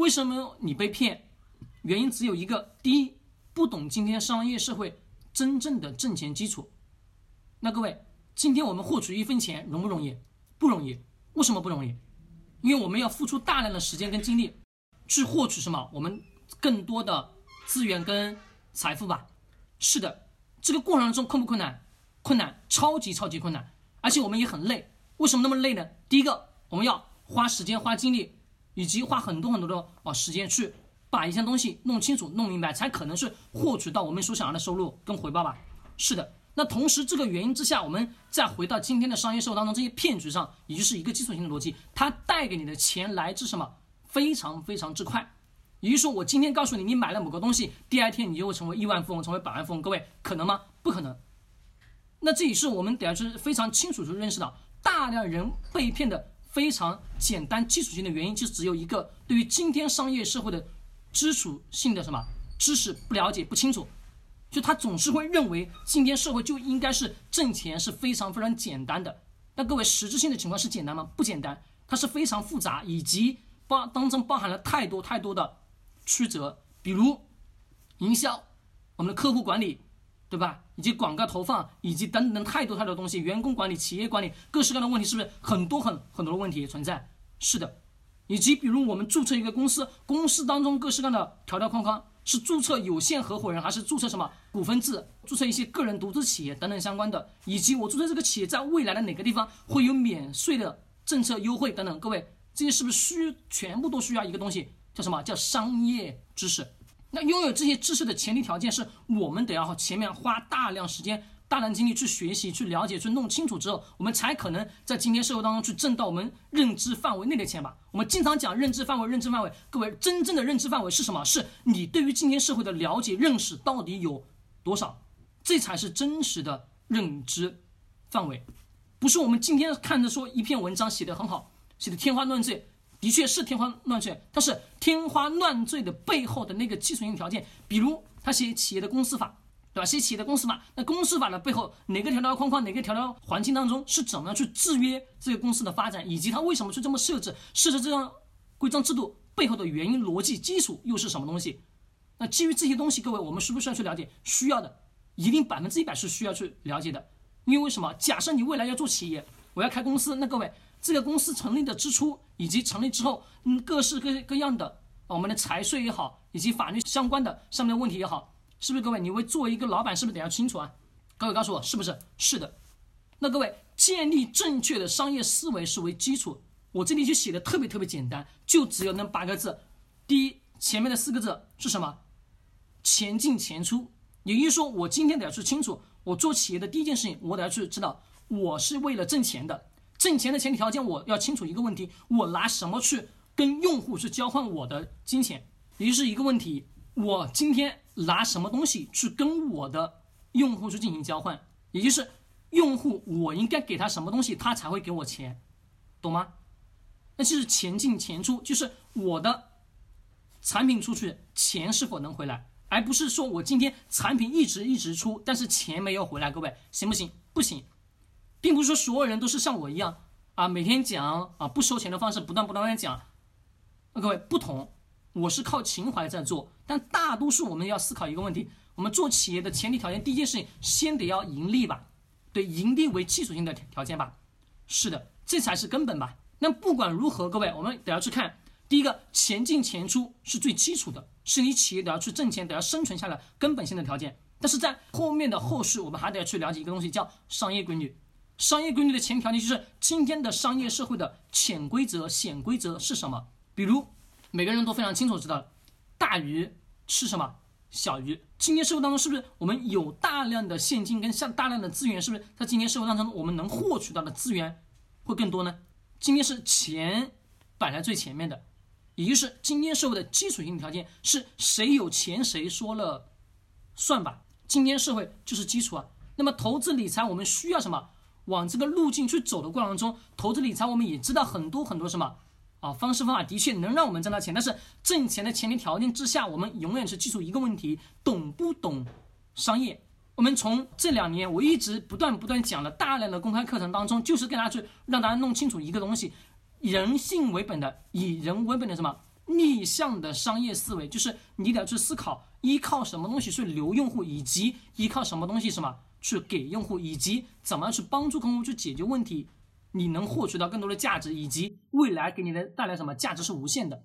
为什么你被骗？原因只有一个：第一，不懂今天商业社会真正的挣钱基础。那各位，今天我们获取一分钱容不容易？不容易。为什么不容易？因为我们要付出大量的时间跟精力，去获取什么？我们更多的资源跟财富吧。是的，这个过程中困不困难？困难，超级超级困难，而且我们也很累。为什么那么累呢？第一个，我们要花时间、花精力，以及花很多很多的啊时间去把一项东西弄清楚、弄明白，才可能是获取到我们所想要的收入跟回报吧。是的。那同时，这个原因之下，我们再回到今天的商业社会当中，这些骗局上，也就是一个基础性的逻辑，它带给你的钱来自什么？非常非常之快。也就是说，我今天告诉你，你买了某个东西，第二天你就会成为亿万富翁，成为百万富翁。各位，可能吗？不可能。那这也是我们得要是非常清楚的认识到，大量人被骗的非常简单基础性的原因，就只有一个：对于今天商业社会的基础性的什么知识不了解、不清楚。就他总是会认为今天社会就应该是挣钱是非常非常简单的。那各位实质性的情况是简单吗？不简单，它是非常复杂，以及包当中包含了太多太多的曲折，比如营销、我们的客户管理，对吧？以及广告投放，以及等等太多太多东西，员工管理、企业管理，各式各样的问题，是不是很多很很多的问题存在？是的，以及比如我们注册一个公司，公司当中各式各样的条条框框。是注册有限合伙人，还是注册什么股份制？注册一些个人独资企业等等相关的，以及我注册这个企业在未来的哪个地方会有免税的政策优惠等等。各位，这些是不是需全部都需要一个东西，叫什么叫商业知识？那拥有这些知识的前提条件是我们得要前面花大量时间。大量精力去学习、去了解、去弄清楚之后，我们才可能在今天社会当中去挣到我们认知范围内的钱吧。我们经常讲认知范围、认知范围，各位真正的认知范围是什么？是你对于今天社会的了解、认识到底有多少？这才是真实的认知范围，不是我们今天看着说一篇文章写的很好，写的天花乱坠，的确是天花乱坠，但是天花乱坠的背后的那个基础性条件，比如他写企业的公司法。对吧？写企业的公司法，那公司法的背后哪个条条框框，哪个条条环境当中是怎么样去制约这个公司的发展，以及它为什么去这么设置，设置这样规章制度背后的原因、逻辑、基础又是什么东西？那基于这些东西，各位我们需不需要去了解？需要的，一定百分之一百是需要去了解的。因为什么？假设你未来要做企业，我要开公司，那各位这个公司成立的支出以及成立之后，嗯，各式各各样的我们的财税也好，以及法律相关的上面的问题也好。是不是各位？你为作为一个老板，是不是得要清楚啊？各位告诉我，是不是？是的。那各位建立正确的商业思维是为基础。我这里就写的特别特别简单，就只有那八个字。第一，前面的四个字是什么？钱进钱出。也就是说，我今天得要去清楚，我做企业的第一件事情，我得要去知道，我是为了挣钱的。挣钱的前提条件，我要清楚一个问题：我拿什么去跟用户去交换我的金钱？也就是一个问题。我今天拿什么东西去跟我的用户去进行交换？也就是用户，我应该给他什么东西，他才会给我钱，懂吗？那就是钱进钱出，就是我的产品出去，钱是否能回来，而不是说我今天产品一直一直出，但是钱没有回来，各位行不行？不行，并不是说所有人都是像我一样啊，每天讲啊不收钱的方式，不断不断的讲，那各位不同。我是靠情怀在做，但大多数我们要思考一个问题：我们做企业的前提条件，第一件事情先得要盈利吧？对，盈利为基础性的条件吧？是的，这才是根本吧？那不管如何，各位，我们得要去看，第一个，钱进钱出是最基础的，是你企业得要去挣钱、得要生存下来根本性的条件。但是在后面的后续，我们还得要去了解一个东西，叫商业规律。商业规律的前提条件就是今天的商业社会的潜规则、显规则是什么？比如。每个人都非常清楚知道，大鱼吃什么？小鱼。今天社会当中，是不是我们有大量的现金跟像大量的资源？是不是在今天社会当中，我们能获取到的资源会更多呢？今天是钱摆在最前面的，也就是今天社会的基础性条件是谁有钱谁说了算吧。今天社会就是基础啊。那么投资理财，我们需要什么？往这个路径去走的过程中，投资理财我们也知道很多很多什么。啊，方式方法的确能让我们挣到钱，但是挣钱的前提条件之下，我们永远是记住一个问题：懂不懂商业？我们从这两年我一直不断不断讲了大量的公开课程当中，就是跟大家去让大家弄清楚一个东西：人性为本的，以人为本的什么逆向的商业思维，就是你得去思考，依靠什么东西去留用户，以及依靠什么东西什么去给用户，以及怎么样去帮助客户去解决问题，你能获取到更多的价值，以及未来给你的带来什么价值是无限的。